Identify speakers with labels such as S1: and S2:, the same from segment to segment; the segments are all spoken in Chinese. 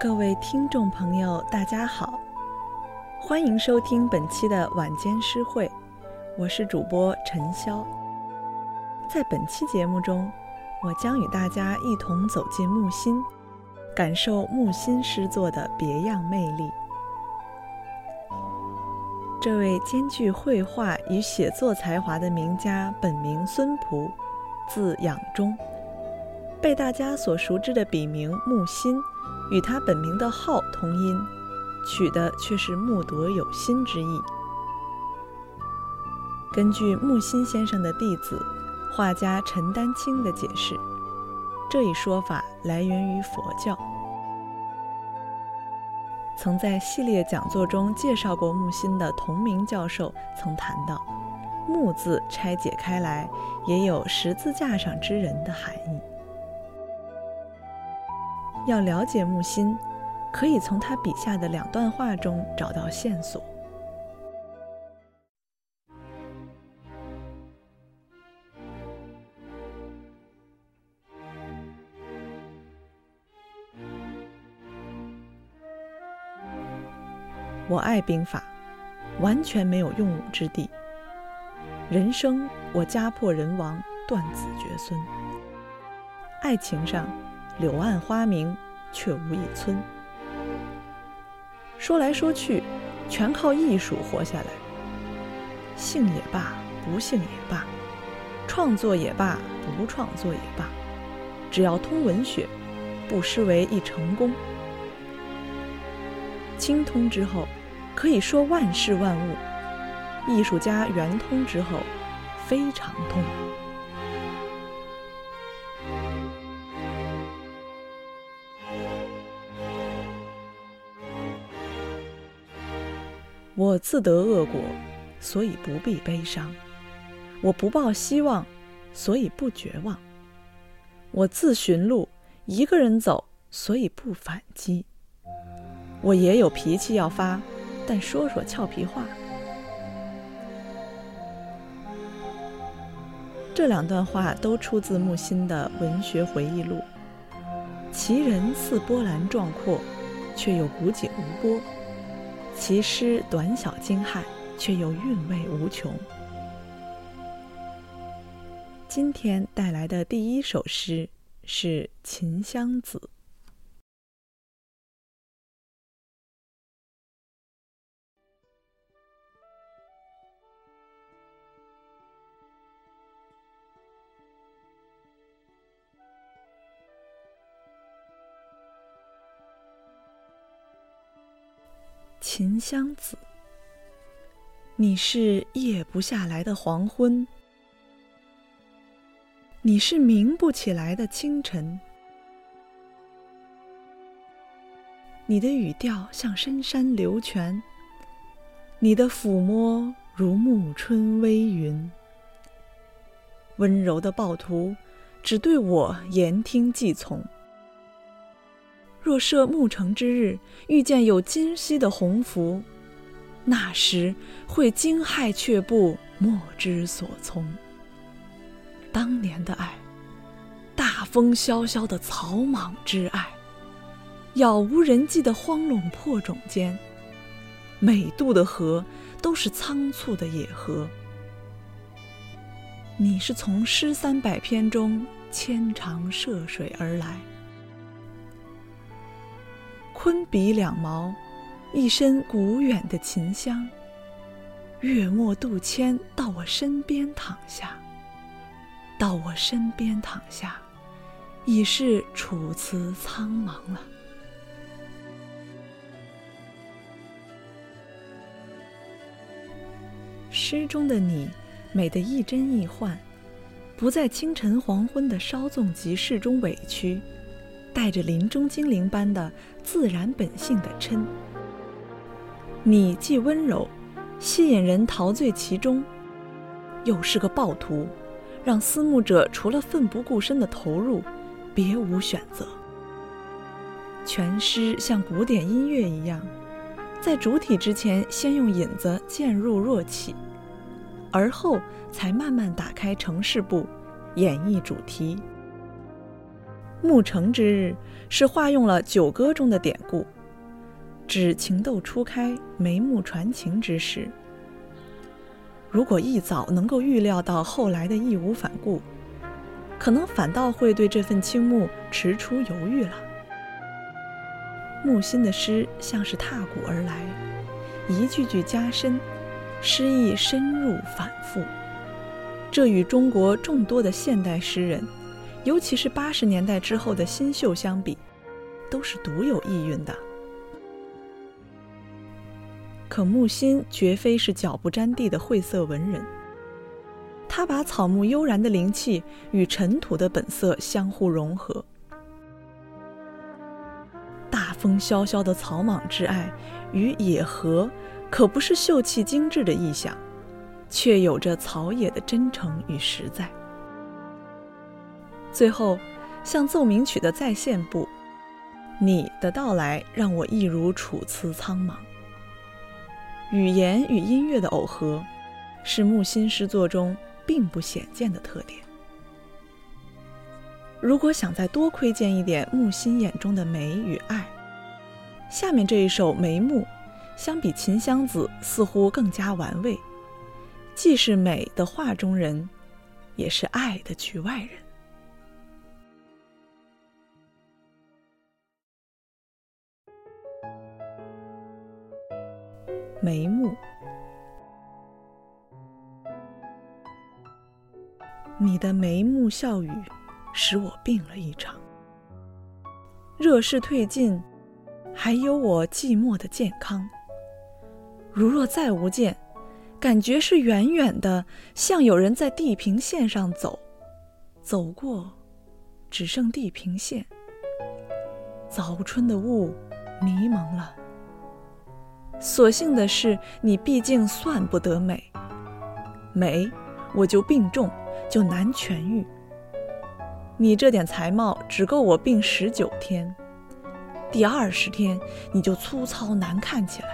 S1: 各位听众朋友，大家好，欢迎收听本期的晚间诗会，我是主播陈潇。在本期节目中，我将与大家一同走进木心，感受木心诗作的别样魅力。这位兼具绘画与写作才华的名家，本名孙璞，字养中，被大家所熟知的笔名木心。与他本名的号同音，取的却是木铎有心之意。根据木心先生的弟子画家陈丹青的解释，这一说法来源于佛教。曾在系列讲座中介绍过木心的同名教授曾谈到，“木”字拆解开来，也有十字架上之人的含义。要了解木心，可以从他笔下的两段话中找到线索。我爱兵法，完全没有用武之地。人生，我家破人亡，断子绝孙。爱情上。柳暗花明，却无一村。说来说去，全靠艺术活下来。幸也罢，不幸也罢，创作也罢，不创作也罢，只要通文学，不失为一成功。精通之后，可以说万事万物；艺术家圆通之后，非常通。我自得恶果，所以不必悲伤；我不抱希望，所以不绝望。我自寻路，一个人走，所以不反击。我也有脾气要发，但说说俏皮话。这两段话都出自木心的文学回忆录。其人似波澜壮阔，却又古井无波。其诗短小精悍，却又韵味无穷。今天带来的第一首诗是《秦香子》。秦湘子，你是夜不下来的黄昏，你是明不起来的清晨。你的语调像深山流泉，你的抚摸如暮春微云。温柔的暴徒，只对我言听计从。若设暮城之日，遇见有今夕的鸿福，那时会惊骇却步莫之所从。当年的爱，大风萧萧的草莽之爱，杳无人迹的荒垄破冢间，每渡的河都是仓促的野河。你是从诗三百篇中牵肠涉水而来。昆比两毛，一身古远的琴香。月末渡迁到我身边躺下，到我身边躺下，已是楚辞苍茫了。诗中的你，美得亦真亦幻，不在清晨黄昏的稍纵即逝中委屈。带着林中精灵般的自然本性的嗔，你既温柔，吸引人陶醉其中，又是个暴徒，让思慕者除了奋不顾身的投入，别无选择。全诗像古典音乐一样，在主体之前先用引子渐入弱起，而后才慢慢打开城市部，演绎主题。木成之日是化用了《九歌》中的典故，指情窦初开、眉目传情之时。如果一早能够预料到后来的义无反顾，可能反倒会对这份倾慕迟出犹豫了。木心的诗像是踏古而来，一句句加深，诗意深入反复。这与中国众多的现代诗人，尤其是八十年代之后的新秀相比，都是独有意蕴的。可木心绝非是脚不沾地的晦涩文人，他把草木悠然的灵气与尘土的本色相互融合。大风萧萧的草莽之爱与野荷，可不是秀气精致的意象，却有着草野的真诚与实在。最后，像奏鸣曲的再现部，你的到来让我一如楚辞苍茫。语言与音乐的耦合，是木心诗作中并不鲜见的特点。如果想再多窥见一点木心眼中的美与爱，下面这一首《眉目》，相比《秦香子》似乎更加玩味，既是美的画中人，也是爱的局外人。眉目，你的眉目笑语，使我病了一场。热势退尽，还有我寂寞的健康。如若再无见，感觉是远远的，像有人在地平线上走，走过，只剩地平线。早春的雾，迷蒙了。所幸的是，你毕竟算不得美。美，我就病重，就难痊愈。你这点才貌，只够我病十九天。第二十天，你就粗糙难看起来。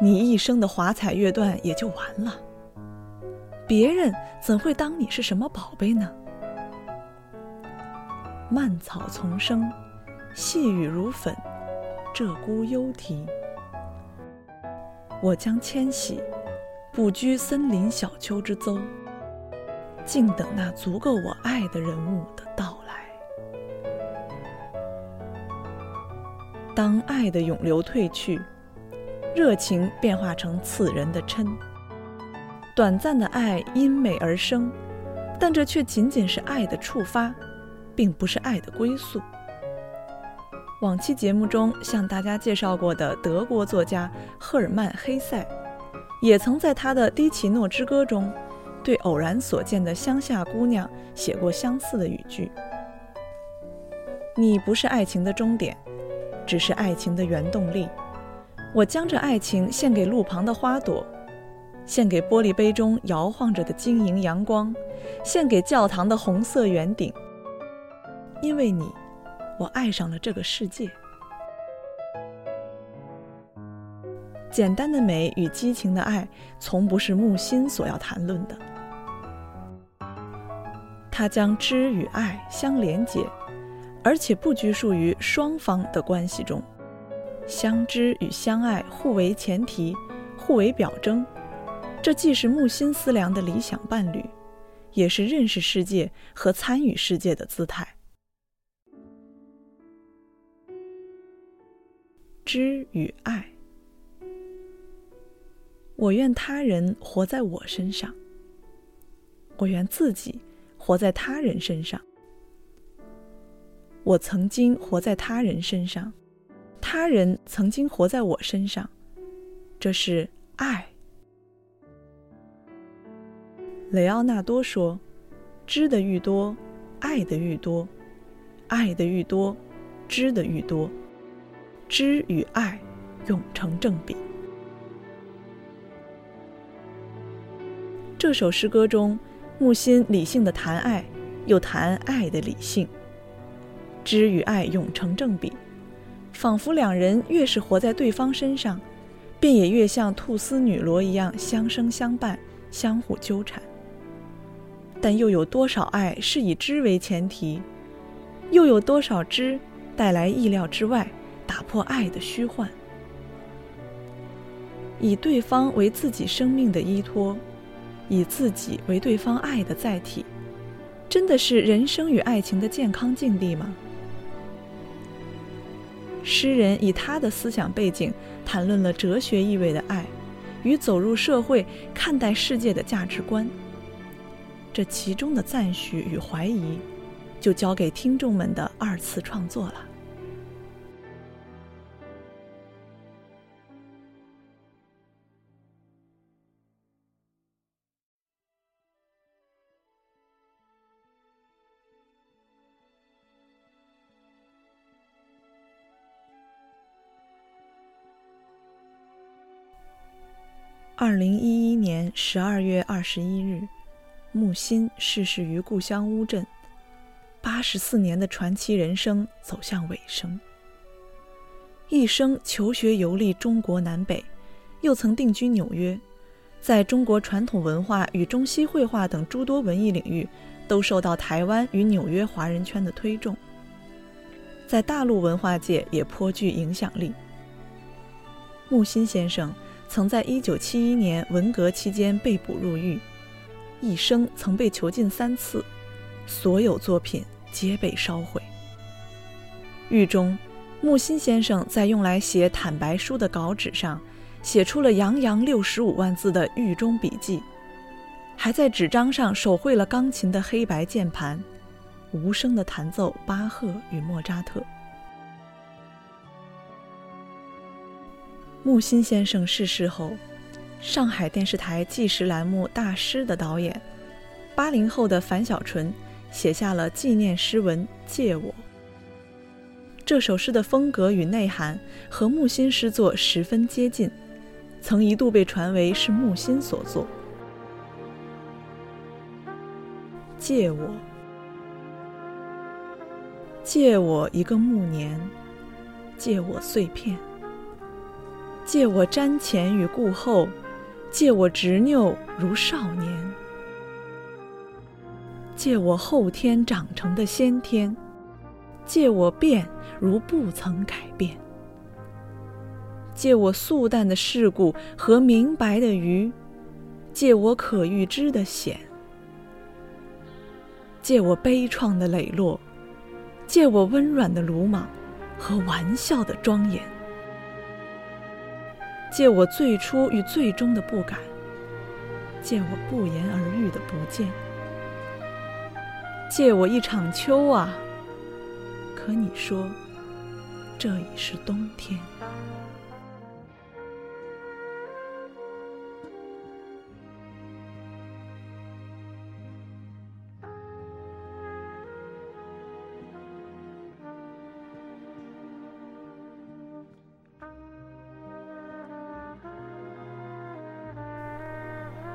S1: 你一生的华彩乐段也就完了。别人怎会当你是什么宝贝呢？蔓草丛生，细雨如粉，鹧鸪幽啼。我将迁徙，不居森林小丘之邹，静等那足够我爱的人物的到来。当爱的涌流退去，热情变化成刺人的嗔。短暂的爱因美而生，但这却仅仅是爱的触发，并不是爱的归宿。往期节目中向大家介绍过的德国作家赫尔曼·黑塞，也曾在他的《迪奇诺之歌》中，对偶然所见的乡下姑娘写过相似的语句：“你不是爱情的终点，只是爱情的原动力。我将这爱情献给路旁的花朵，献给玻璃杯中摇晃着的晶莹阳光，献给教堂的红色圆顶，因为你。”我爱上了这个世界。简单的美与激情的爱，从不是木心所要谈论的。他将知与爱相连接，而且不拘束于双方的关系中，相知与相爱互为前提，互为表征。这既是木心思量的理想伴侣，也是认识世界和参与世界的姿态。知与爱，我愿他人活在我身上，我愿自己活在他人身上。我曾经活在他人身上，他人曾经活在我身上，这是爱。雷奥纳多说：“知的愈多，爱的愈多；爱的愈多，知的愈多。”知与爱永成正比。这首诗歌中，木心理性的谈爱，又谈爱的理性。知与爱永成正比，仿佛两人越是活在对方身上，便也越像菟丝女萝一样相生相伴，相互纠缠。但又有多少爱是以知为前提？又有多少知带来意料之外、打破爱的虚幻？以对方为自己生命的依托，以自己为对方爱的载体，真的是人生与爱情的健康境地吗？诗人以他的思想背景谈论了哲学意味的爱，与走入社会看待世界的价值观。这其中的赞许与怀疑，就交给听众们的二次创作了。二零一一年十二月二十一日，木心逝世于故乡乌镇，八十四年的传奇人生走向尾声。一生求学游历中国南北，又曾定居纽约，在中国传统文化与中西绘画等诸多文艺领域，都受到台湾与纽约华人圈的推重，在大陆文化界也颇具影响力。木心先生。曾在1971年文革期间被捕入狱，一生曾被囚禁三次，所有作品皆被烧毁。狱中，木心先生在用来写坦白书的稿纸上，写出了洋洋六十五万字的狱中笔记，还在纸张上手绘了钢琴的黑白键盘，无声地弹奏巴赫与莫扎特。木心先生逝世后，上海电视台纪实栏目《大师》的导演，八零后的樊小纯写下了纪念诗文《借我》。这首诗的风格与内涵和木心诗作十分接近，曾一度被传为是木心所作。借我，借我一个暮年，借我碎片。借我瞻前与顾后，借我执拗如少年，借我后天长成的先天，借我变如不曾改变，借我素淡的世故和明白的愚，借我可预知的险，借我悲怆的磊落，借我温软的鲁莽和玩笑的庄严。借我最初与最终的不敢，借我不言而喻的不见，借我一场秋啊！可你说，这已是冬天。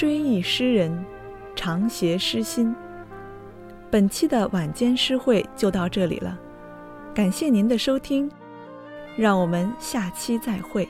S1: 追忆诗人，常携诗心。本期的晚间诗会就到这里了，感谢您的收听，让我们下期再会。